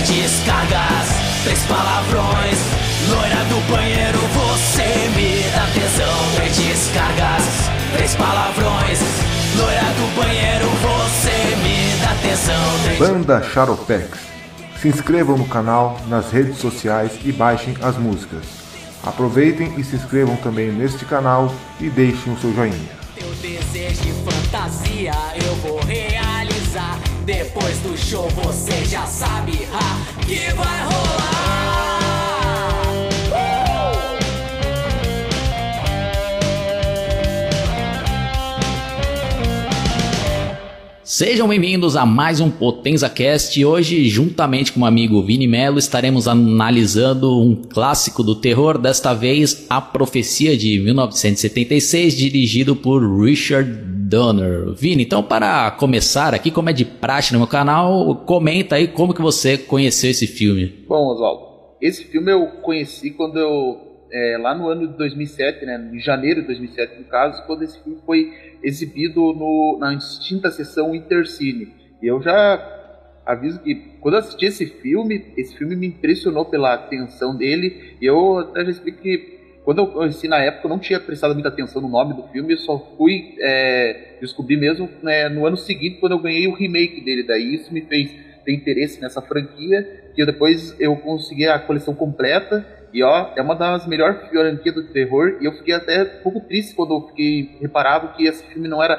Três descargas, três palavrões. Loira do banheiro, você me dá tesão. Três descargas, três palavrões. Loira do banheiro, você me dá tesão. Banda Shadowpex. Se inscrevam no canal, nas redes sociais e baixem as músicas. Aproveitem e se inscrevam também neste canal e deixem o seu joinha. Teu desejo de fantasia eu. Depois do show você já sabe ha, que vai rolar. Sejam bem-vindos a mais um Potenza Cast. E Hoje, juntamente com o amigo Vini Melo, estaremos analisando um clássico do terror, desta vez A Profecia de 1976, dirigido por Richard Donner. Vini, então para começar aqui, como é de praxe no meu canal, comenta aí como que você conheceu esse filme. Bom, Oswaldo, esse filme eu conheci quando eu, é, lá no ano de 2007, né, em janeiro de 2007 no caso, quando esse filme foi exibido no, na extinta sessão Intercine. E eu já aviso que quando eu assisti esse filme, esse filme me impressionou pela atenção dele, e eu até já explico que quando eu conheci na época, eu não tinha prestado muita atenção no nome do filme, eu só fui é, descobrir mesmo né, no ano seguinte, quando eu ganhei o remake dele. Daí isso me fez ter interesse nessa franquia, que depois eu consegui a coleção completa, e ó, é uma das melhores franquias do terror, e eu fiquei até um pouco triste quando eu fiquei reparado que esse filme não era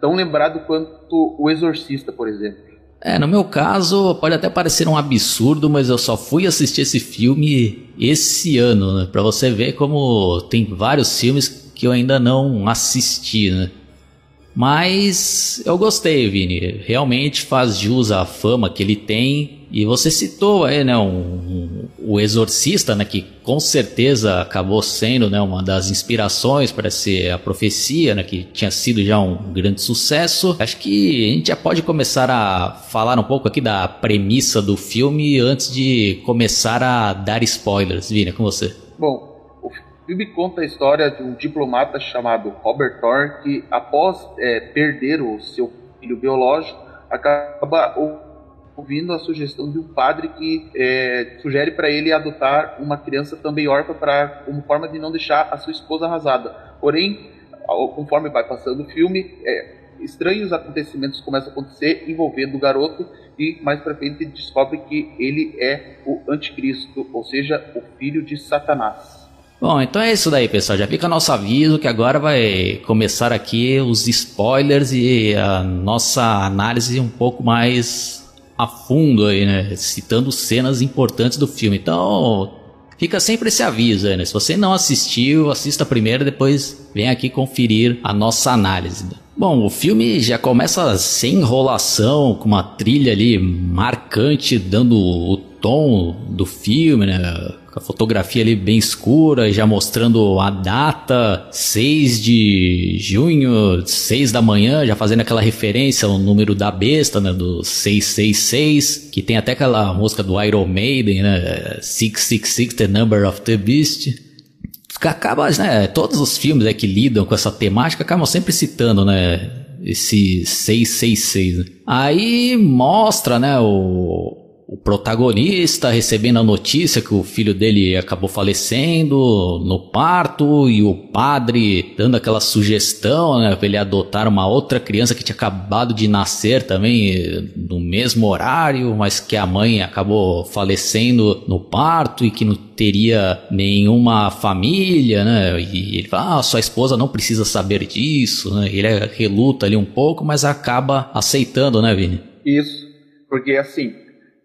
tão lembrado quanto O Exorcista, por exemplo. É, no meu caso, pode até parecer um absurdo, mas eu só fui assistir esse filme esse ano, né? Pra você ver como tem vários filmes que eu ainda não assisti, né? Mas eu gostei, Vini. Realmente faz jus à fama que ele tem. E você citou aí, né, um, um- o Exorcista, né, que com certeza acabou sendo, né, uma das inspirações para ser a profecia, né, que tinha sido já um grande sucesso. Acho que a gente já pode começar a falar um pouco aqui da premissa do filme antes de começar a dar spoilers, Vini, é com você. Bom, o filme conta a história de um diplomata chamado Robert Thorne que, após é, perder o seu filho biológico, acaba ou- ouvindo a sugestão de um padre que é, sugere para ele adotar uma criança também órfã para como forma de não deixar a sua esposa arrasada. Porém, conforme vai passando o filme, é, estranhos acontecimentos começam a acontecer envolvendo o garoto e mais para frente descobre que ele é o anticristo, ou seja, o filho de Satanás. Bom, então é isso daí, pessoal. Já fica nosso aviso que agora vai começar aqui os spoilers e a nossa análise um pouco mais a fundo aí, né? Citando cenas importantes do filme. Então, fica sempre esse aviso né? Se você não assistiu, assista primeiro, depois vem aqui conferir a nossa análise. Bom, o filme já começa sem enrolação, com uma trilha ali marcante, dando o tom do filme, né? Com a fotografia ali bem escura, já mostrando a data, 6 de junho, 6 da manhã, já fazendo aquela referência ao número da besta, né? Do 666, que tem até aquela música do Iron Maiden, né? 666, The Number of the Beast acaba, né, todos os filmes né, que lidam com essa temática acabam sempre citando, né, esse 666. Né? Aí mostra, né, o, o protagonista recebendo a notícia que o filho dele acabou falecendo no parto e o padre dando aquela sugestão né, para ele adotar uma outra criança que tinha acabado de nascer também no mesmo horário, mas que a mãe acabou falecendo no parto e que não teria nenhuma família, né? E ele fala, ah, sua esposa não precisa saber disso, né? Ele reluta ali um pouco, mas acaba aceitando, né, Vini? Isso, porque assim,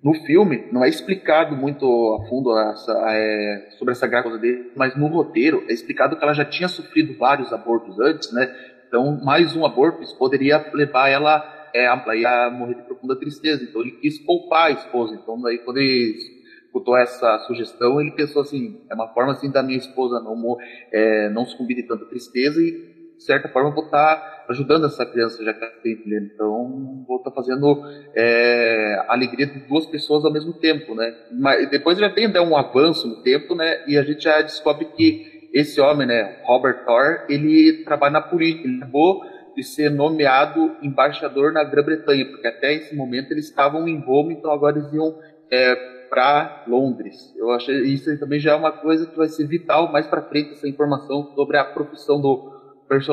no filme não é explicado muito a fundo essa, é, sobre essa gravidez dele, mas no roteiro é explicado que ela já tinha sofrido vários abortos antes, né? Então, mais um aborto poderia levar ela é, a morrer de profunda tristeza. Então, ele quis poupar a esposa. Então, daí, quando ele escutou essa sugestão, ele pensou assim: é uma forma assim da minha esposa não, é, não sucumbir de tanta tristeza e de certa forma, vou estar tá ajudando essa criança já que filho. Então, vou estar tá fazendo é, a alegria de duas pessoas ao mesmo tempo, né? Mas depois já vem dar um avanço no tempo, né? E a gente já descobre que esse homem, né, Robert Thor, ele trabalha na política. Ele acabou de ser nomeado embaixador na Grã-Bretanha, porque até esse momento eles estavam em Roma, então agora eles iam é, para Londres. Eu achei isso também já é uma coisa que vai ser vital mais para frente essa informação sobre a profissão do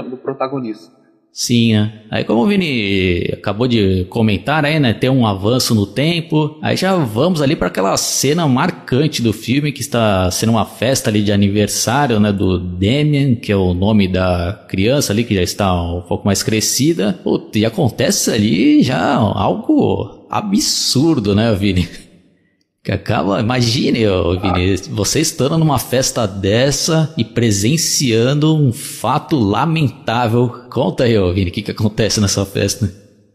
do protagonista. Sim, é. aí como o Vini acabou de comentar aí, né, tem um avanço no tempo, aí já vamos ali para aquela cena marcante do filme que está sendo uma festa ali de aniversário, né, do Damien, que é o nome da criança ali que já está um pouco mais crescida, Putz, e acontece ali já algo absurdo, né, Vini? Acaba, imagine, Vini, você estando numa festa dessa e presenciando um fato lamentável. Conta aí, Vini, o que, que acontece nessa festa?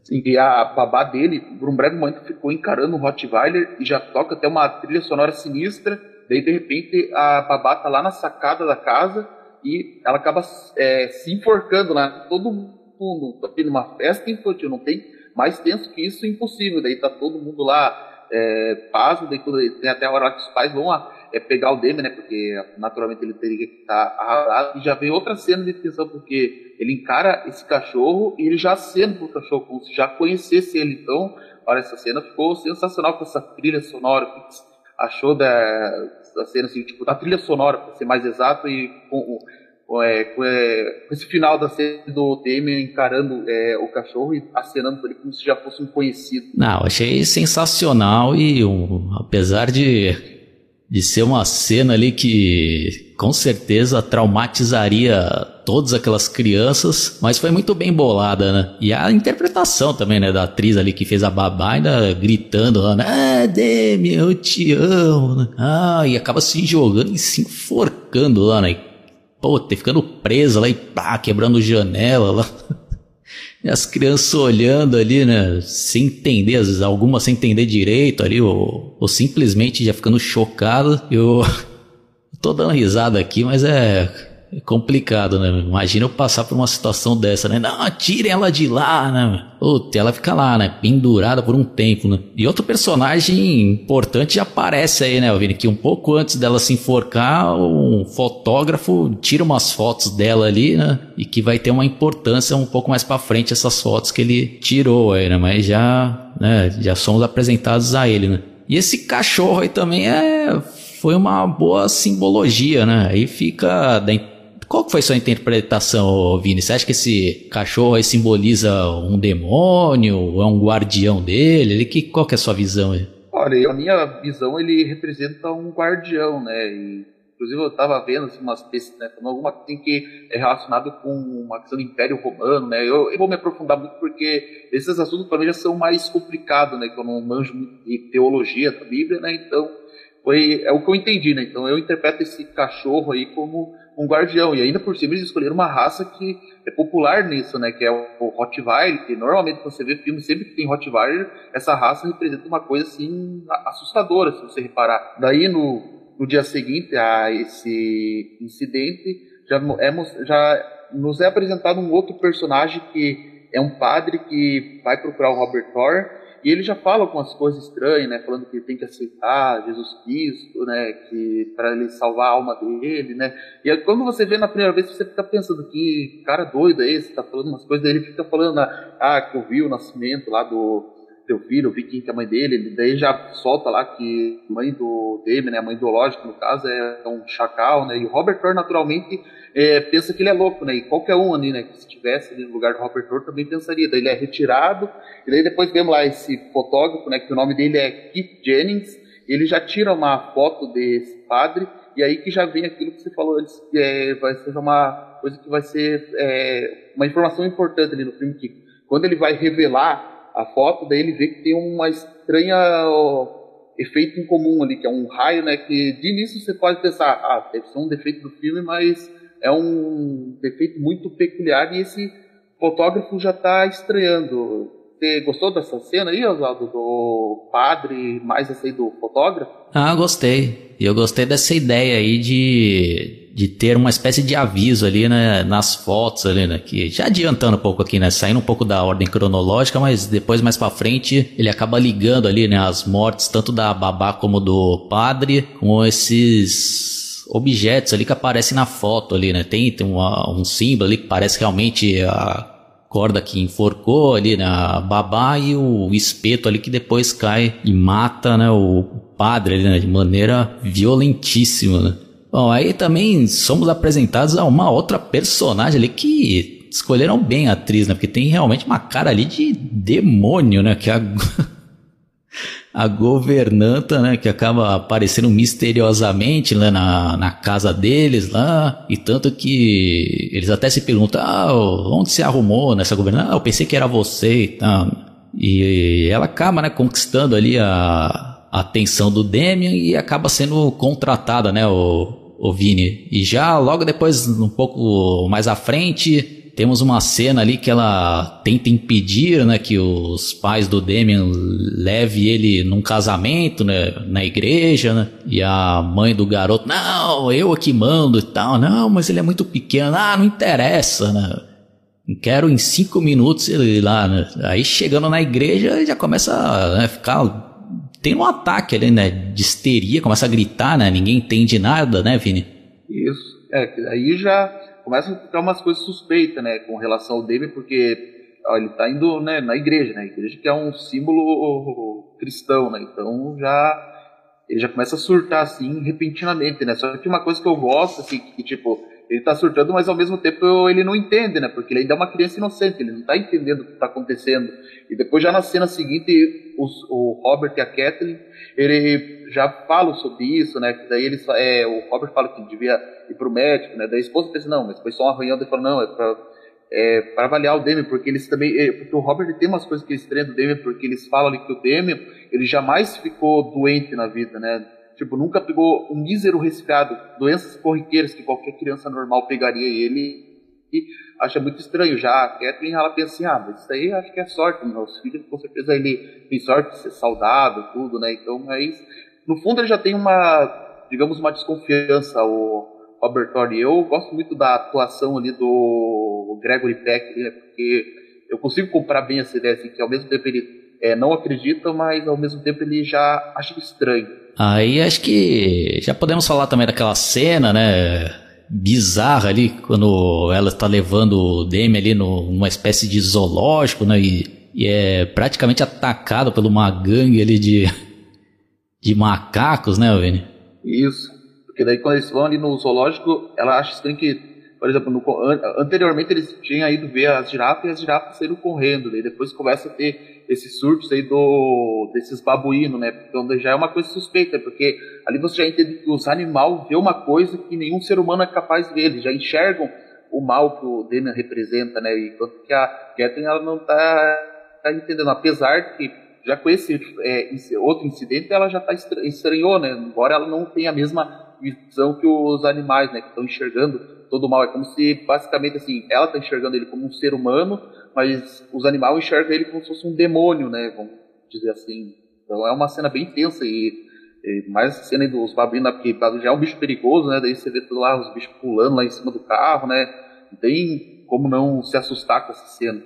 Sim, e a babá dele, por um breve momento, ficou encarando o Rottweiler e já toca até uma trilha sonora sinistra. Daí, de repente, a babá tá lá na sacada da casa e ela acaba é, se enforcando lá. Todo mundo tá tendo uma festa infantil, não tem mais tenso que isso, impossível. Daí tá todo mundo lá é, pasmo, daí quando, tem até a hora que os pais vão a, é, pegar o Demi, né? Porque naturalmente ele teria que estar arrasado. E já vem outra cena de tensão, porque ele encara esse cachorro e ele já acende pro cachorro, como se já conhecesse ele. Então, olha, essa cena ficou sensacional com essa trilha sonora. O que achou da, da cena, assim, tipo, da trilha sonora, para ser mais exato, e com é, com, é, com, esse final da cena do Damien encarando é, o cachorro e acenando ele como se já fosse um conhecido. Não, achei sensacional e um, apesar de, de ser uma cena ali que com certeza traumatizaria todas aquelas crianças, mas foi muito bem bolada, né? E a interpretação também, né, da atriz ali que fez a babá ainda gritando lá, né? Ah, Demi, eu te amo, né? Ah, e acaba se jogando e se enforcando lá, né? Ter ficando presa lá e pá, quebrando janela lá. E as crianças olhando ali, né, sem entender, às vezes algumas sem entender direito ali, ou, ou simplesmente já ficando chocado. Eu tô dando risada aqui, mas é é complicado, né? Imagina eu passar por uma situação dessa, né? Não, tirem ela de lá, né? Puta, ela fica lá, né? Pendurada por um tempo, né? E outro personagem importante aparece aí, né, Vini? Que um pouco antes dela se enforcar, um fotógrafo tira umas fotos dela ali, né? E que vai ter uma importância um pouco mais para frente essas fotos que ele tirou aí, né? Mas já, né? Já somos apresentados a ele, né? E esse cachorro aí também é foi uma boa simbologia, né? Aí fica da qual foi sua interpretação, Vini? Você acha que esse cachorro simboliza um demônio, é um guardião dele? Ele, que, qual que é a sua visão aí? Olha, a minha visão ele representa um guardião, né? E Inclusive eu estava vendo assim, umas pesquisas, né, alguma que tem que é relacionado com uma questão do Império Romano, né? Eu, eu vou me aprofundar muito porque esses assuntos para mim já são mais complicados, né? Que eu não manjo muito de teologia da Bíblia, né? Então foi é o que eu entendi, né? Então eu interpreto esse cachorro aí como um guardião e ainda por cima eles escolheram uma raça que é popular nisso, né? Que é o Rottweiler, que normalmente você vê filmes sempre que tem Rottweiler, essa raça representa uma coisa assim assustadora, se você reparar. Daí no no dia seguinte a esse incidente, já, é, já nos é apresentado um outro personagem que é um padre que vai procurar o Robert Thor e ele já fala algumas coisas estranhas, né, falando que tem que aceitar Jesus Cristo, né, que para ele salvar a alma dele, né. E aí, quando você vê na primeira vez, você fica pensando que cara doido é esse, tá falando umas coisas, daí ele fica falando, ah, que eu vi o nascimento lá do teu filho, vi quem que é a mãe dele, daí já solta lá que a mãe do Damon, né, a mãe biológica no caso, é um chacal, né, e o Robert Thor naturalmente é, pensa que ele é louco, né, e qualquer um ali, né, que estivesse ali no lugar do Robert Thor também pensaria, daí ele é retirado, e daí depois vemos lá esse fotógrafo, né, que o nome dele é Keith Jennings, ele já tira uma foto desse padre, e aí que já vem aquilo que você falou antes, é, vai ser uma coisa que vai ser é, uma informação importante ali no filme, que quando ele vai revelar a foto, daí ele vê que tem uma estranha ó, efeito em comum ali, que é um raio, né? Que de início você pode pensar, ah, deve ser um defeito do filme, mas é um defeito muito peculiar e esse fotógrafo já está estranhando. Você gostou dessa cena aí, Oswaldo, do padre, mais essa aí do fotógrafo? Ah, gostei. E eu gostei dessa ideia aí de de ter uma espécie de aviso ali né, nas fotos ali, né, que já adiantando um pouco aqui, né, saindo um pouco da ordem cronológica, mas depois mais para frente ele acaba ligando ali, né, as mortes tanto da babá como do padre com esses objetos ali que aparecem na foto ali, né, tem, tem uma, um símbolo ali que parece realmente a corda que enforcou ali, né, babá e o espeto ali que depois cai e mata, né, o padre ali, né, de maneira violentíssima, né. Bom, aí também somos apresentados a uma outra personagem ali que escolheram bem a atriz, né? Porque tem realmente uma cara ali de demônio, né? Que a, a governanta, né? Que acaba aparecendo misteriosamente lá na, na casa deles lá. E tanto que eles até se perguntam, ah, onde se arrumou nessa governanta? Ah, eu pensei que era você e tal. E ela acaba, né? Conquistando ali a, a atenção do Demian e acaba sendo contratada, né? O, o Vini. E já logo depois, um pouco mais à frente, temos uma cena ali que ela tenta impedir, né, que os pais do Demian leve ele num casamento, né, na igreja, né, e a mãe do garoto, não, eu aqui mando e tal, não, mas ele é muito pequeno, ah, não interessa, né, quero em cinco minutos ele lá, né, aí chegando na igreja ele já começa a né, ficar tem um ataque ali, né? De histeria, começa a gritar, né? Ninguém entende nada, né, Vini? Isso. É, aí já começa a ficar umas coisas suspeitas, né? Com relação ao David, porque ó, ele tá indo né, na igreja, né? A igreja que é um símbolo cristão, né? Então já ele já começa a surtar assim repentinamente, né? Só que uma coisa que eu gosto, assim, que tipo, ele tá surtando, mas ao mesmo tempo ele não entende, né? Porque ele ainda é uma criança inocente, ele não tá entendendo o que tá acontecendo. E depois, já na cena seguinte, os, o Robert e a Kathleen, ele já falam sobre isso, né? Que daí eles, é, o Robert fala que devia ir pro médico, né? Daí a esposa pensa, não, mas foi só um arranhão. Ele fala, não, é pra, é, para avaliar o Demian, porque eles também, é, porque o Robert tem umas coisas que eles treinam do Demian, porque eles falam ali que o Demian, ele jamais ficou doente na vida, né? Tipo, nunca pegou um mísero resfriado, doenças corriqueiras que qualquer criança normal pegaria ele e acha muito estranho. Já a Catherine, ela pensa assim, ah, mas isso aí acho que é sorte, meus filhos com certeza ele tem sorte de ser saudável, tudo, né? Então, mas no fundo ele já tem uma, digamos, uma desconfiança, o Robert Thorne. Eu gosto muito da atuação ali do Gregory Peck, né? Porque eu consigo comprar bem essa ideia, assim, que ao mesmo tempo ele é, não acredita, mas ao mesmo tempo ele já acha estranho. Aí acho que já podemos falar também daquela cena, né? Bizarra ali, quando ela está levando o Demi ali no, numa espécie de zoológico, né? E, e é praticamente atacado por uma gangue ali de, de macacos, né, Vini? Isso. Porque daí quando eles vão ali no zoológico, ela acha estranho que, por exemplo, no, anteriormente eles tinham ido ver as girafas e as girafas saíram correndo. Daí depois começa a ter esses surtos aí do, desses babuínos, né? Então já é uma coisa suspeita, porque ali você já entende que os animais vê uma coisa que nenhum ser humano é capaz de ver, eles já enxergam o mal que o Demian representa, né? Enquanto que a Catherine ela não está tá entendendo, apesar que já com esse é, outro incidente ela já está estranhou, né? Embora ela não tenha a mesma visão que os animais, né? Que estão enxergando todo o mal. É como se basicamente assim, ela está enxergando ele como um ser humano, mas os animais enxergam ele como se fosse um demônio, né? Vamos dizer assim. Então é uma cena bem tensa e, e mais a cena dos babuínos, porque já é um bicho perigoso, né? Daí você vê lá, os bichos pulando lá em cima do carro, né? Não tem como não se assustar com essa cena.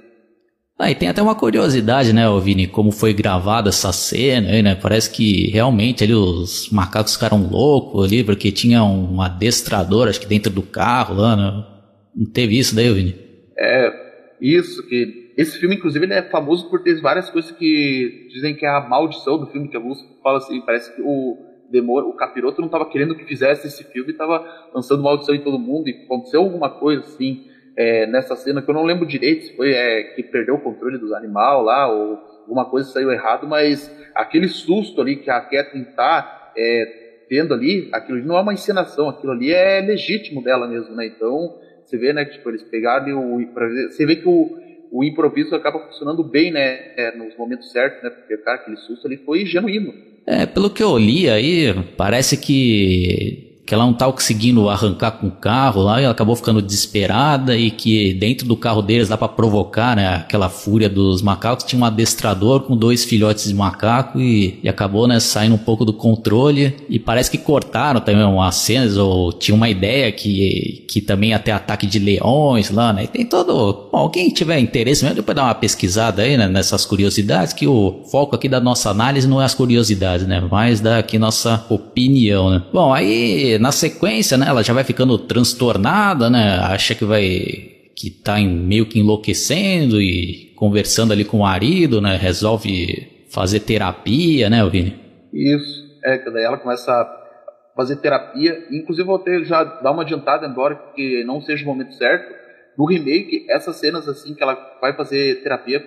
Ah, e tem até uma curiosidade, né, Vini, como foi gravada essa cena aí, né? Parece que realmente ali os macacos ficaram loucos ali, porque tinha um adestrador, acho que dentro do carro lá, né? Não teve isso daí, Vini? É, isso, que esse filme, inclusive, ele é famoso por ter várias coisas que dizem que é a maldição do filme, que alguns falam assim, parece que o demônio, o capiroto não estava querendo que fizesse esse filme, estava lançando maldição em todo mundo, e aconteceu alguma coisa assim é, nessa cena que eu não lembro direito se foi é, que perdeu o controle dos animais lá ou alguma coisa saiu errado, mas aquele susto ali que a Catherine tá é, tendo ali, aquilo ali não é uma encenação, aquilo ali é legítimo dela mesmo, né? Então você vê, né, que tipo, eles pegaram o, você vê que o, o improviso acaba funcionando bem, né, é, nos momentos certos, né? Porque cara, aquele susto ali foi genuíno. É, pelo que eu li aí, parece que que ela não estava conseguindo arrancar com o carro lá, e ela acabou ficando desesperada e que dentro do carro deles dá para provocar, né, aquela fúria dos macacos, tinha um adestrador com dois filhotes de macaco e, e acabou, né, saindo um pouco do controle. E parece que cortaram também umas cenas ou tinha uma ideia que, que também ter ataque de leões lá, né, e tem todo, bom, quem tiver interesse mesmo, depois dá uma pesquisada aí, né, nessas curiosidades, que o foco aqui da nossa análise não é as curiosidades, né, mas da aqui nossa opinião, né. Bom, aí na sequência, né, ela já vai ficando transtornada, né, acha que vai que tá em, meio que enlouquecendo e conversando ali com o marido, né, resolve fazer terapia, né, Vini? Isso, é, que daí ela começa a fazer terapia, inclusive vou ter já dar uma adiantada, embora que não seja o momento certo, no remake, essas cenas assim que ela vai fazer terapia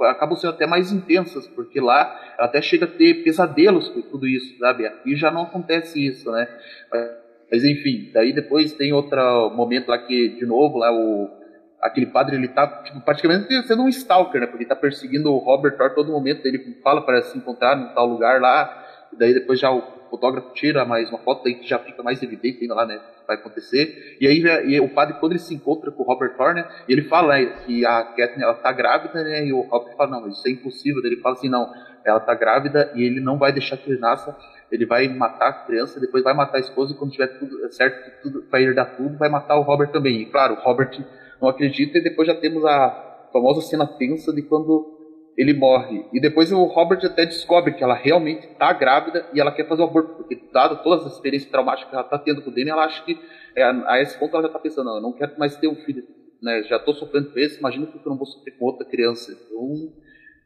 acabam sendo até mais intensas, porque lá ela até chega a ter pesadelos com tudo isso, sabe? Aqui já não acontece isso, né? Mas enfim, daí depois tem outro momento lá que, de novo, lá o aquele padre ele tá tipo, praticamente sendo um stalker, né? Porque ele tá perseguindo o Robert Thor todo momento, ele fala para se encontrar num tal lugar lá, e daí depois já o fotógrafo tira mais uma foto daí já fica mais evidente ainda lá, né? Vai acontecer. E aí e o padre, quando ele se encontra com o Robert Thorne, ele fala né, que a Kathleen ela tá grávida, né? E o Robert fala, não, isso é impossível. Ele fala assim, não, ela tá grávida e ele não vai deixar que ele nasça. Ele vai matar a criança, depois vai matar a esposa e quando tiver tudo certo, tudo, vai herdar tudo, vai matar o Robert também. E claro, o Robert não acredita e depois já temos a famosa cena tensa de quando ele morre. E depois o Robert até descobre que ela realmente está grávida e ela quer fazer o aborto, porque dada todas as experiências traumáticas que ela está tendo com o Demi, ela acha que é, a esse ponto ela já está pensando, não, eu não quero mais ter um filho, né? Já estou sofrendo com esse, imagina que eu não vou sofrer com outra criança. Então,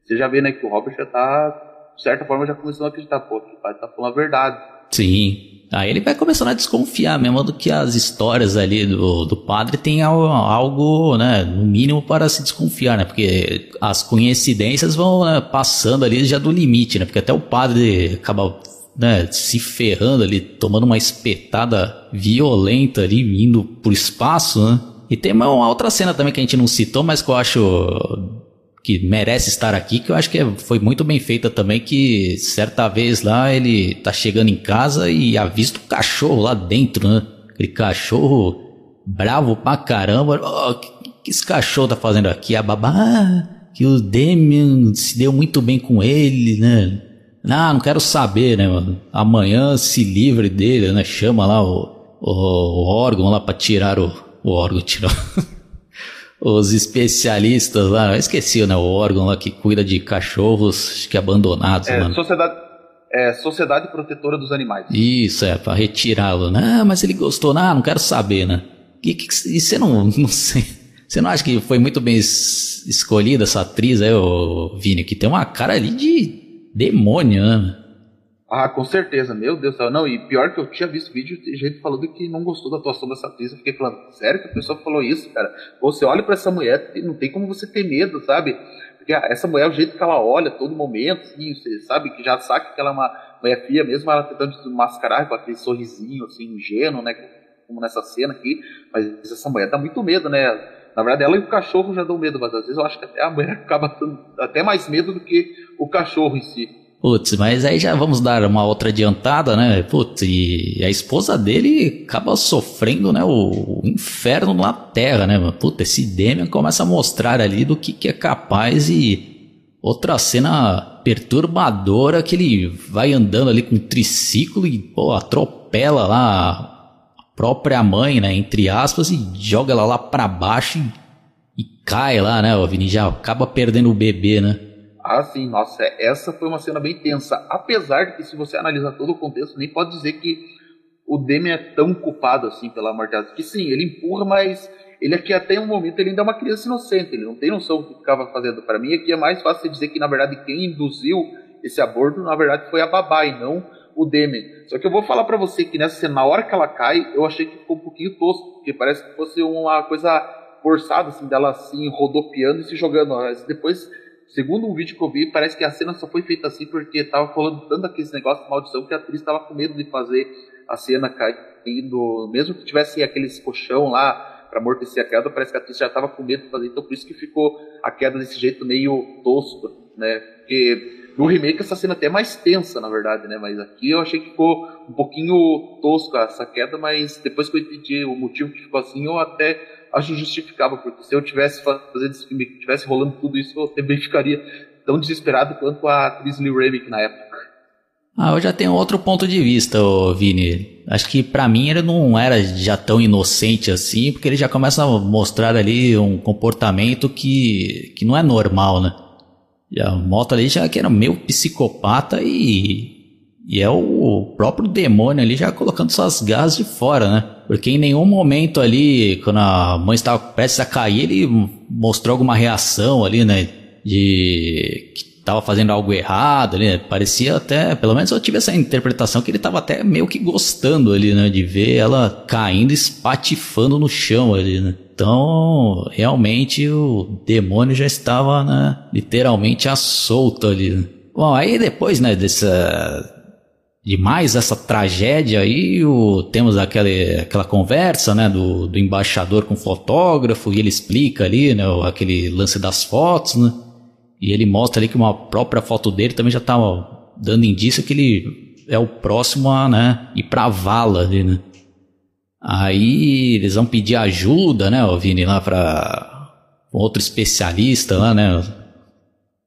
você já vê, né, que o Robert já está, de certa forma, já começou a acreditar, pô, que o pai está falando a verdade. Sim. Aí ele vai começando a desconfiar mesmo do que as histórias ali do, do padre tem algo, né, no mínimo para se desconfiar, né? Porque as coincidências vão né, passando ali já do limite, né? Porque até o padre acaba né, se ferrando ali, tomando uma espetada violenta ali, indo pro espaço, né? E tem uma outra cena também que a gente não citou, mas que eu acho que merece estar aqui, que eu acho que é, foi muito bem feita também, que certa vez lá ele tá chegando em casa e avista o cachorro lá dentro, né? Aquele cachorro bravo pra caramba. Oh, que, que esse cachorro tá fazendo aqui? A babá, que o Demian se deu muito bem com ele, né? Ah, não quero saber, né, mano? Amanhã se livre dele, né? Chama lá o, o, o órgão lá pra tirar o, o órgão. os especialistas lá, esqueci, né, o órgão lá que cuida de cachorros, acho que abandonados, é, mano. Sociedade, é, Sociedade Protetora dos Animais. Isso, é, pra retirá-lo, né? Ah, mas ele gostou, não, não quero saber, né? E, que, e você não, não sei, você não acha que foi muito bem escolhida essa atriz aí, ô, Vini, que tem uma cara ali de demônio, né? Ah, com certeza, meu Deus do céu. Não, e pior que eu tinha visto vídeo de gente falando que não gostou da atuação dessa atriz. Eu fiquei falando, sério que a pessoa falou isso, cara? Você olha para essa mulher não tem como você ter medo, sabe? Porque ah, essa mulher, o jeito que ela olha todo momento, assim, você sabe que já sabe que ela é uma mulher fria, mesmo ela tentando mascarar com aquele sorrisinho, assim, ingênuo, né? Como nessa cena aqui. Mas essa mulher dá muito medo, né? Na verdade, ela e o cachorro já dão medo, mas às vezes eu acho que até a mulher acaba dando até mais medo do que o cachorro em si. Putz, mas aí já vamos dar uma outra adiantada, né? Putz, e a esposa dele acaba sofrendo, né? O, inferno na terra, né? Putz, esse Demian começa a mostrar ali do que, que é capaz e outra cena perturbadora que ele vai andando ali com um triciclo e, pô, atropela lá a própria mãe, né? Entre aspas, e joga ela lá pra baixo e, e cai lá, né? O Vini já acaba perdendo o bebê, né? Ah, sim, nossa, essa foi uma cena bem tensa. Apesar de que, se você analisar todo o contexto, nem pode dizer que o Demi é tão culpado assim pela morte dela. Que sim, ele empurra, mas ele aqui até um momento ele ainda é uma criança inocente, ele não tem noção do que estava fazendo. Para mim, aqui é mais fácil dizer que, na verdade, quem induziu esse aborto, na verdade, foi a babá e não o Demi. Só que eu vou falar para você que nessa cena, na hora que ela cai, eu achei que ficou um pouquinho tosco, porque parece que fosse uma coisa forçada, assim, dela assim, rodopiando e se jogando. Mas depois Segundo um vídeo que eu vi, parece que a cena só foi feita assim porque tava falando tanto aqueles negócios de maldição que a atriz tava com medo de fazer a cena caindo, mesmo que tivesse aqueles colchão lá para amortecer a queda, parece que a atriz já tava com medo de fazer, então por isso que ficou a queda desse jeito meio tosco, né? Porque no remake essa cena até é mais tensa, na verdade, né? Mas aqui eu achei que ficou um pouquinho tosco essa queda, mas depois que eu entendi o motivo que ficou assim, eu até acho justificável, porque se eu tivesse fazendo esse filme, tivesse rolando tudo isso, eu também ficaria tão desesperado quanto a atriz Lee Remick na época. Ah, eu já tenho outro ponto de vista, Vini. Acho que para mim ele não era já tão inocente assim, porque ele já começa a mostrar ali um comportamento que, que não é normal, né? Já mostra ali já que era meio psicopata e e é o próprio demônio ali já colocando suas garras de fora, né? Porque em nenhum momento ali, quando a mãe estava prestes a cair, ele mostrou alguma reação ali, né? De que estava fazendo algo errado né? Parecia até, pelo menos eu tive essa interpretação que ele estava até meio que gostando ali, né? De ver ela caindo, espatifando no chão ali, né? Então, realmente o demônio já estava, né? Literalmente à solta ali. Né? Bom, aí depois, né, dessa de mais essa tragédia aí, o, temos aquele, aquela conversa, né, do, do embaixador com o fotógrafo, e ele explica ali, né, aquele lance das fotos, né, e ele mostra ali que uma própria foto dele também já tá, dando indício que ele é o próximo a, né, ir pra vala ali, né. Aí eles vão pedir ajuda, né, o Vini, lá para outro especialista lá, né.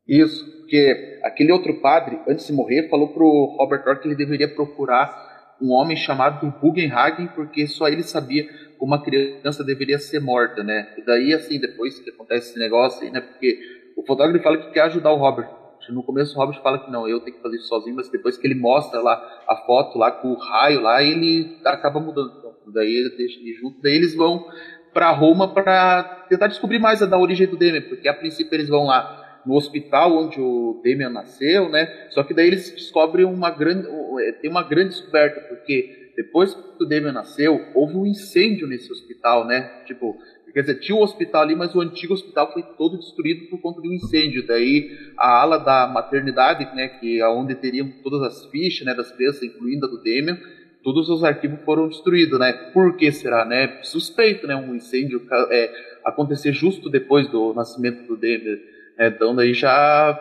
Isso, porque aquele outro padre, antes de morrer, falou pro Robert Orr que ele deveria procurar um homem chamado Bugenhagen, porque só ele sabia como uma criança deveria ser morta, né? E daí, assim, depois que acontece esse negócio aí, né? Porque o fotógrafo fala que quer ajudar o Robert. No começo o Robert fala que não, eu tenho que fazer isso sozinho, mas depois que ele mostra lá a foto lá com o raio lá, ele acaba mudando. Então, daí ele deixa ele junto, daí eles vão para Roma para tentar descobrir mais da origem do Demian, porque a princípio eles vão lá no hospital onde o Damian nasceu, né? Só que daí eles descobrem uma grande, é, tem uma grande descoberta, porque depois que o Damian nasceu, houve um incêndio nesse hospital, né? Tipo, quer dizer, tinha o um hospital ali, mas o antigo hospital foi todo destruído por conta de um incêndio. Daí a ala da maternidade, né, que é onde teriam todas as fichas, né, das crianças, incluindo a do Damian, todos os arquivos foram destruídos, né? Por que será, né? Suspeito, né, um incêndio é, acontecer justo depois do nascimento do Damian. É, então daí já.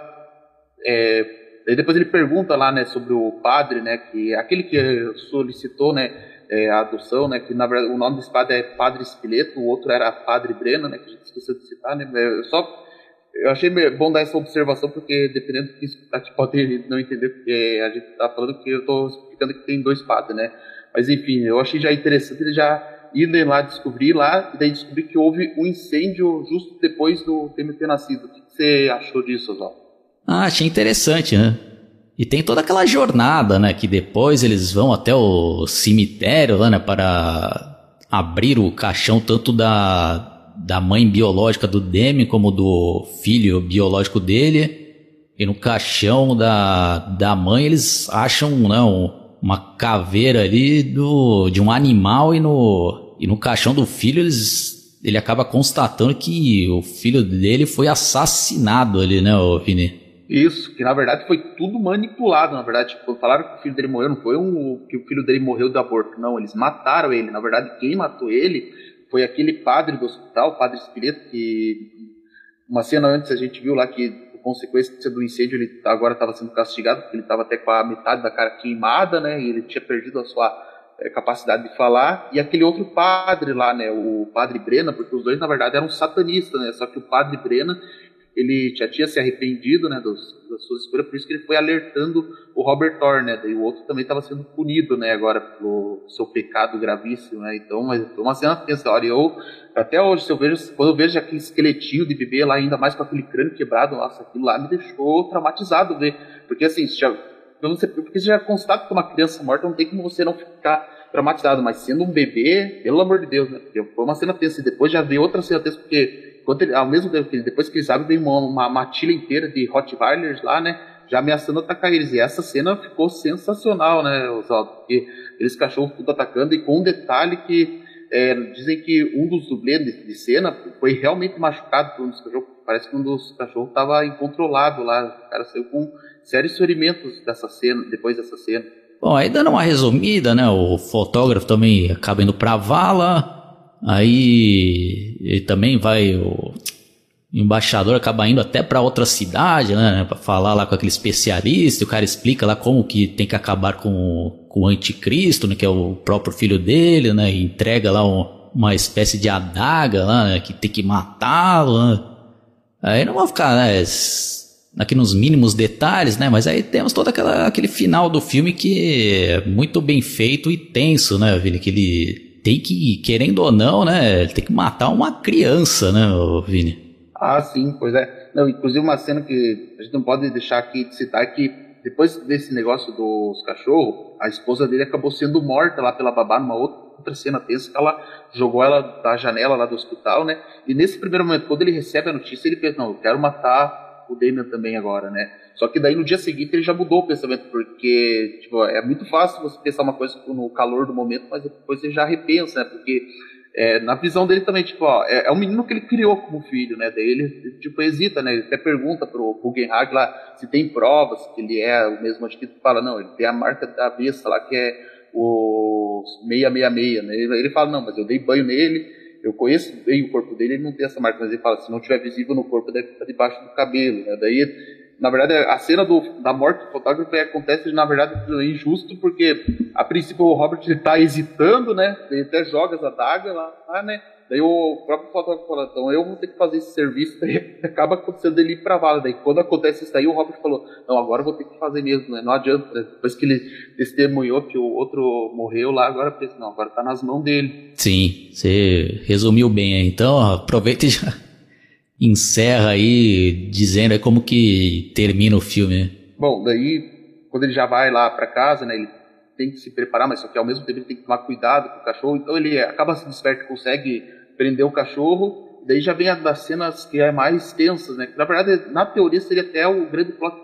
É, daí depois ele pergunta lá, né, sobre o padre, né, que é aquele que solicitou, né, é, a adoção, né, que na verdade o nome desse padre é Padre Espileto, o outro era Padre Breno, né, que a gente esqueceu de citar, né, eu só eu achei bom dar essa observação porque dependendo do que escutar, tipo, pode não entender porque a gente tá falando que eu estou explicando que tem dois padres, né, mas enfim, eu achei já interessante ele já ir lá descobrir lá e daí descobrir que houve um incêndio justo depois do Temer ter nascido você achou disso, Oswaldo? Ah, achei interessante, né? E tem toda aquela jornada, né? Que depois eles vão até o cemitério lá, né? Para abrir o caixão tanto da, da mãe biológica do Demi como do filho biológico dele. E no caixão da, da mãe eles acham não, né, uma caveira ali do, de um animal e no, e no caixão do filho eles ele acaba constatando que o filho dele foi assassinado ali, né, Vini? Isso, que na verdade foi tudo manipulado, na verdade. Tipo, falaram que o filho dele morreu, não foi um, que o filho dele morreu do aborto, não, eles mataram ele. Na verdade, quem matou ele foi aquele padre do hospital, o padre Espírito, que uma cena antes a gente viu lá que, por consequência do incêndio, ele agora estava sendo castigado, porque ele estava até com a metade da cara queimada, né, e ele tinha perdido a sua é, capacidade de falar, e aquele outro padre lá, né, o padre Brena, porque os dois na verdade eram satanistas, né, só que o padre Brena ele já tinha se arrependido né, dos, das suas escolhas, por isso que ele foi alertando o Robert Thor, né, e o outro também estava sendo punido, né, agora pelo seu pecado gravíssimo, né, então, mas foi uma cena tensa, olha, eu, até hoje, se eu vejo, quando eu vejo aquele esqueletinho de bebê lá, ainda mais com aquele crânio quebrado, nossa, aquilo lá me deixou traumatizado, ver, porque assim, já, você, porque você já constata que uma criança morta, não tem como você não ficar traumatizado, mas sendo um bebê, pelo amor de Deus, né, porque foi uma cena tensa, e depois já veio outra cena tensa, porque Enquanto ele, ao mesmo tempo depois que eles sabem, vem uma, uma matilha inteira de Rottweilers lá, né? Já ameaçando atacar eles. E essa cena ficou sensacional, né, Oswaldo? Porque eles cachorros tudo atacando, e com um detalhe que é, dizem que um dos dublês de, de, cena foi realmente machucado por um dos cachorros. Parece que um dos cachorros estava incontrolado lá. O cara saiu com sérios ferimentos dessa cena, depois dessa cena. Bom, aí dando uma resumida, né? O fotógrafo também acaba indo pra vala. Aí ele também vai. O embaixador acaba indo até para outra cidade, né? Para falar lá com aquele especialista. O cara explica lá como que tem que acabar com, com o anticristo, né? Que é o próprio filho dele, né? E entrega lá um, uma espécie de adaga lá, né? Que tem que matá-lo, né? Aí não vou ficar, né? Aqui nos mínimos detalhes, né? Mas aí temos todo aquela, aquele final do filme que é muito bem feito e tenso, né, Vini? Que ele tem que, querendo ou não, né, tem que matar uma criança, né, Vini? Ah, sim, pois é. Não, inclusive uma cena que a gente não pode deixar aqui de citar que depois desse negócio dos cachorros, a esposa dele acabou sendo morta lá pela babá numa outra cena tensa, que ela jogou ela da janela lá do hospital, né? E nesse primeiro momento, quando ele recebe a notícia, ele pensa, não, eu quero matar o Damian também agora, né? Só que daí no dia seguinte ele já mudou o pensamento, porque tipo, é muito fácil você pensar uma coisa no calor do momento, mas depois você já repensa, né? Porque é, na visão dele também, tipo, ó, é, é um menino que ele criou como filho, né? Daí ele, tipo, hesita, né? Ele até pergunta pro Guggenhag lá se tem provas que ele é o mesmo anticristo. Fala, não, ele tem a marca da besta lá que é o 666, né? Ele, ele fala, não, mas eu dei banho nele, eu conheço bem o corpo dele, ele não tem essa marca, mas ele fala, se não tiver visível no corpo, deve estar debaixo do cabelo, né? Daí na verdade, a cena do, da morte do fotógrafo acontece, na verdade, injusto, porque a princípio o Robert está hesitando, né? Ele até joga as adagas lá, né? Daí o próprio fotógrafo fala, então eu vou ter que fazer esse serviço, daí acaba acontecendo ele ir pra vala. Daí quando acontece isso daí, o Robert falou, não, agora eu vou ter que fazer mesmo, né? Não adianta, né? depois que ele testemunhou que o outro morreu lá, agora pensa, não, agora tá nas mãos dele. Sim, você resumiu bem, então aproveita e já encerra aí dizendo aí como que termina o filme. Né? Bom, daí quando ele já vai lá para casa, né, ele tem que se preparar, mas só que ao mesmo tempo ele tem que tomar cuidado com o cachorro, então ele acaba se desperta, consegue prender o cachorro, daí já vem a das cenas que é mais tensas, né? Na verdade, na teoria seria até o grande plot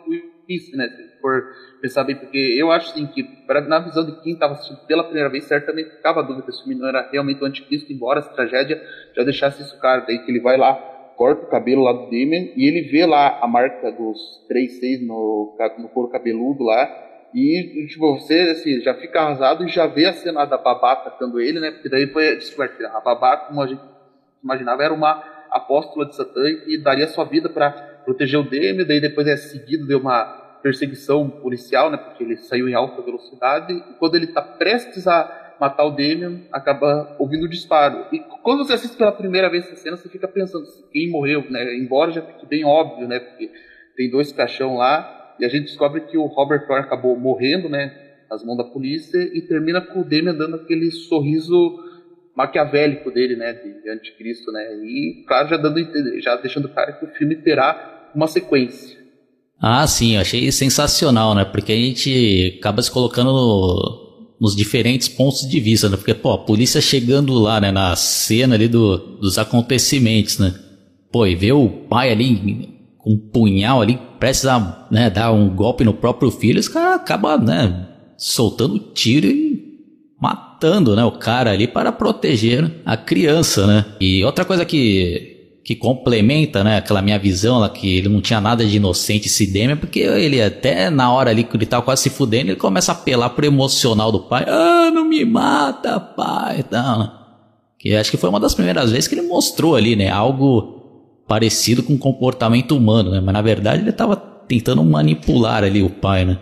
twist, né? Se for pensar bem, porque eu acho assim que pra, na visão de quem estava assistindo pela primeira vez, certamente ficava a dúvida se o menino era realmente o anticristo, embora essa tragédia já deixasse isso claro, daí que ele vai lá corta o cabelo lá do Damien e ele vê lá a marca dos 3-6 no, no couro cabeludo lá. E tipo, você assim, já fica arrasado e já vê a cena da babá atacando ele, né? Porque daí foi descoberto. A babá, como a gente imaginava, era uma apóstola de Satã e daria sua vida para proteger o Damien. Daí depois é seguido de uma perseguição policial, né? Porque ele saiu em alta velocidade. E quando ele está prestes a matar o Damien, acaba ouvindo o disparo. E quando você assiste pela primeira vez essa cena, você fica pensando quem morreu, né? Embora já fique bem óbvio, né? Porque tem dois caixão lá e a gente descobre que o Robert Thor acabou morrendo, né? Nas mãos da polícia e termina com o Damien dando aquele sorriso maquiavélico dele, né? De anticristo, né? E claro, já dando já deixando claro que o filme terá uma sequência. Ah, sim, eu achei sensacional, né? Porque a gente acaba se colocando no, nos diferentes pontos de vista, né? Porque, pô, a polícia chegando lá, né, na cena ali do, dos acontecimentos, né? Pô, e vê o pai ali um punhal ali, prestes a né, dar um golpe no próprio filho, os caras acabam, né, soltando tiro e matando né, o cara ali para proteger a criança, né? E outra coisa que que complementa, né, aquela minha visão lá que ele não tinha nada de inocente esse Demian, porque ele até na hora ali que ele tava quase se fudendo, ele começa a apelar pro emocional do pai. Ah, não me mata, pai, tal, né? Que acho que foi uma das primeiras vezes que ele mostrou ali, né, algo parecido com o comportamento humano, né? Mas na verdade ele tava tentando manipular ali o pai, né?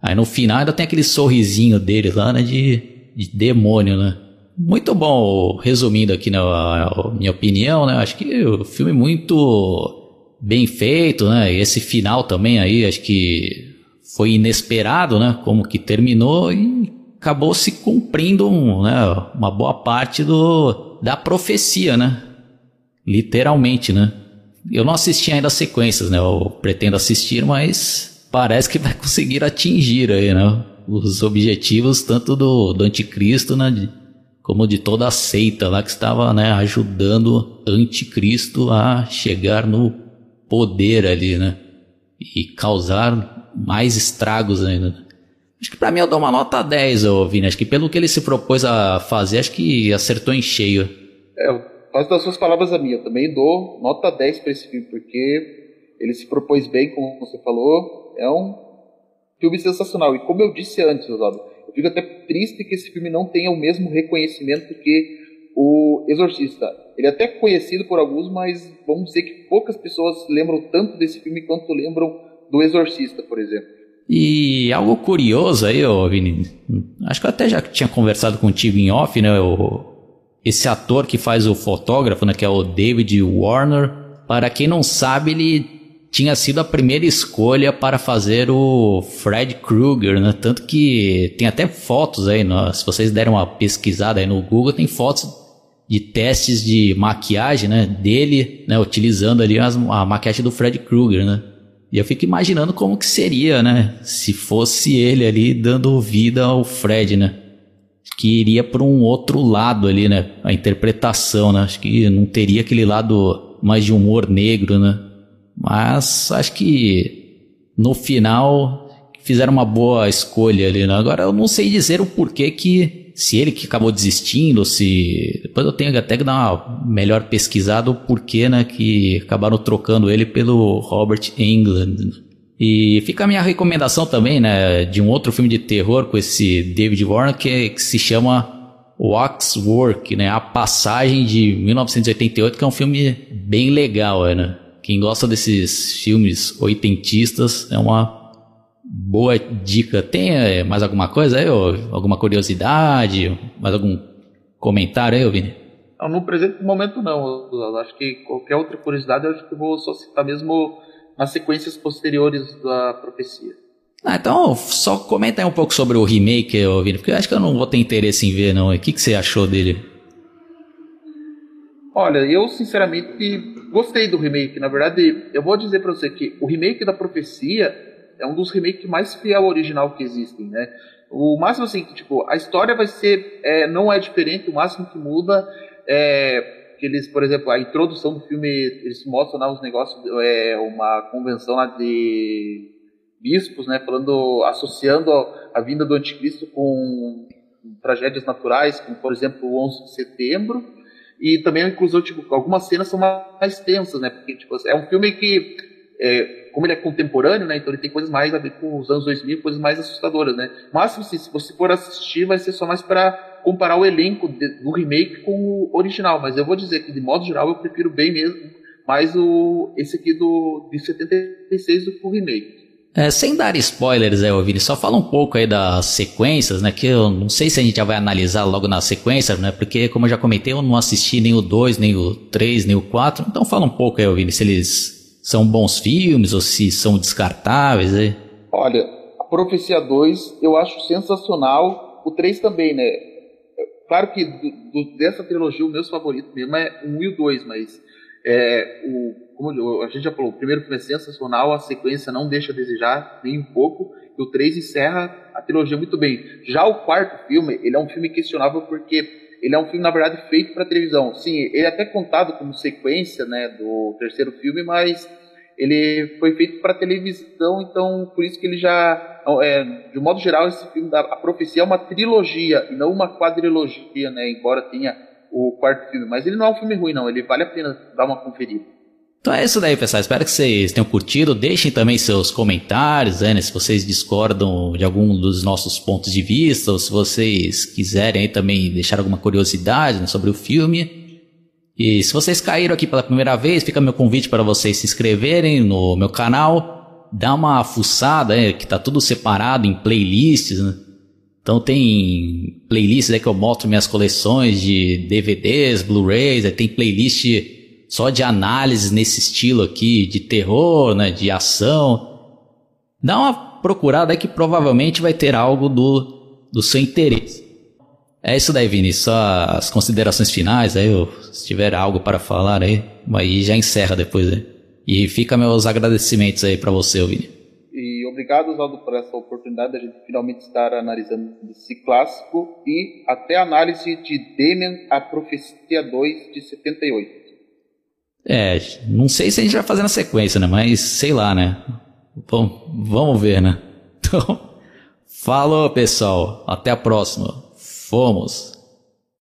Aí no final ainda tem aquele sorrisinho dele lá, né, de, de demônio, né? Muito bom, resumindo aqui né, minha opinião, né? Acho que o filme é muito bem feito, né? E esse final também aí, acho que foi inesperado, né? Como que terminou e acabou se cumprindo um, né? uma boa parte do, da profecia, né? Literalmente, né? Eu não assisti ainda as sequências, né? Eu pretendo assistir, mas parece que vai conseguir atingir aí, né? Os objetivos tanto do, do anticristo, né? como de toda a seita lá que estava né, ajudando anticristo a chegar no poder ali, né? E causar mais estragos ainda. Acho que para mim eu dou uma nota 10, ô Vini. Acho que pelo que ele se propôs a fazer, acho que acertou em cheio. É, faz das suas palavras a minha. Eu também dou nota 10 para esse filme, porque ele se propôs bem, como você falou. É um filme sensacional. E como eu disse antes, Oswaldo, fico até triste que esse filme não tenha o mesmo reconhecimento que o Exorcista. Ele é até conhecido por alguns, mas vamos dizer que poucas pessoas lembram tanto desse filme quanto lembram do Exorcista, por exemplo. E algo curioso aí, ô Vini, acho que eu até já tinha conversado contigo em off, né? Esse ator que faz o fotógrafo, né, que é o David Warner, para quem não sabe, ele tinha sido a primeira escolha para fazer o Fred Krueger, né? Tanto que tem até fotos aí, no, se vocês deram uma pesquisada aí no Google, tem fotos de testes de maquiagem, né? Dele, né? Utilizando ali as, a maquiagem do Fred Krueger, né? E eu fico imaginando como que seria, né? Se fosse ele ali dando vida ao Fred, né? Que iria para um outro lado ali, né? A interpretação, né? Acho que não teria aquele lado mais de humor negro, né? Mas acho que no final fizeram uma boa escolha ali. Né? Agora eu não sei dizer o porquê que. Se ele que acabou desistindo, se. Depois eu tenho até que dar uma melhor pesquisada o porquê, né? Que acabaram trocando ele pelo Robert England. E fica a minha recomendação também, né? De um outro filme de terror com esse David Warner que, que se chama Waxwork, né? A Passagem de 1988, que é um filme bem legal, né? Quem gosta desses filmes oitentistas é uma boa dica. Tem é, mais alguma coisa aí? Ou alguma curiosidade? Mais algum comentário aí, Vini? Não, no presente momento não. Acho que qualquer outra curiosidade eu acho que vou só citar mesmo nas sequências posteriores da profecia. Ah, então só comenta aí um pouco sobre o remake, Vini, porque eu acho que eu não vou ter interesse em ver, não. O que, que você achou dele? Olha, eu sinceramente gostei do remake. Na verdade, eu vou dizer para você que o remake da Profecia é um dos remakes mais fiel ao original que existem, né? O máximo assim, que, tipo, a história vai ser, é, não é diferente, o máximo que muda é que eles, por exemplo, a introdução do filme, eles mostram lá os negócios, é uma convenção lá de bispos, né, falando, associando a, vinda do anticristo com tragédias naturais, como por exemplo o 11 de setembro, e também a inclusão, tipo, algumas cenas são mais tensas, né? Porque, tipo, é um filme que, é, como ele é contemporâneo, né? Então ele tem coisas mais a ver com os anos 2000, coisas mais assustadoras, né? Mas, assim, se você for assistir, vai ser só mais para comparar o elenco de, do remake com o original. Mas eu vou dizer que, de modo geral, eu prefiro bem mesmo mais o, esse aqui do, de 76 do que o remake. É, sem dar spoilers aí, Vini, só fala um pouco aí das sequências, né? Que eu não sei se a gente já vai analisar logo na sequência, né? Porque, como eu já comentei, eu não assisti nem o 2, nem o 3, nem o 4. Então fala um pouco aí, Vini, se eles são bons filmes ou se são descartáveis aí. Olha, a Profecia 2 eu acho sensacional. O 3 também, né? Claro que do, do, dessa trilogia o meu favorito mesmo é 1 e o 2, mas é, o como a gente já falou, o primeiro filme é sensacional, a sequência não deixa a desejar nem um pouco, e o 3 encerra a trilogia muito bem. Já o quarto filme, ele é um filme questionável porque ele é um filme, na verdade, feito para televisão. Sim, ele é até contado como sequência né, do terceiro filme, mas ele foi feito para televisão, então por isso que ele já, é, de modo geral, esse filme da a profecia é uma trilogia e não uma quadrilogia, né? Embora tenha o quarto filme, mas ele não é um filme ruim, não. Ele vale a pena dar uma conferida. Então é isso daí, pessoal. Espero que vocês tenham curtido. Deixem também seus comentários, né, se vocês discordam de algum dos nossos pontos de vista, ou se vocês quiserem aí também deixar alguma curiosidade né, sobre o filme. E se vocês caíram aqui pela primeira vez, fica meu convite para vocês se inscreverem no meu canal, dá uma fuçada, é, que tá tudo separado em playlists, né? Então tem playlists aí que eu mostro minhas coleções de DVDs, Blu-rays, tem playlist só de análises nesse estilo aqui, de terror, né, de ação. Dá uma procurada aí que provavelmente vai ter algo do, do seu interesse. É isso daí, Vini. Só as considerações finais aí, se tiver algo para falar aí, aí já encerra depois aí. E fica meus agradecimentos aí para você, Vini. E obrigado, Oswaldo, por essa oportunidade de a gente finalmente estar analisando esse clássico e até a análise de Demian, a Profecia 2 de 78. É, não sei se a gente vai fazer na sequência, né? Mas sei lá, né? Bom, vamos ver, né? Então, falou, pessoal. Até a próxima. Fomos!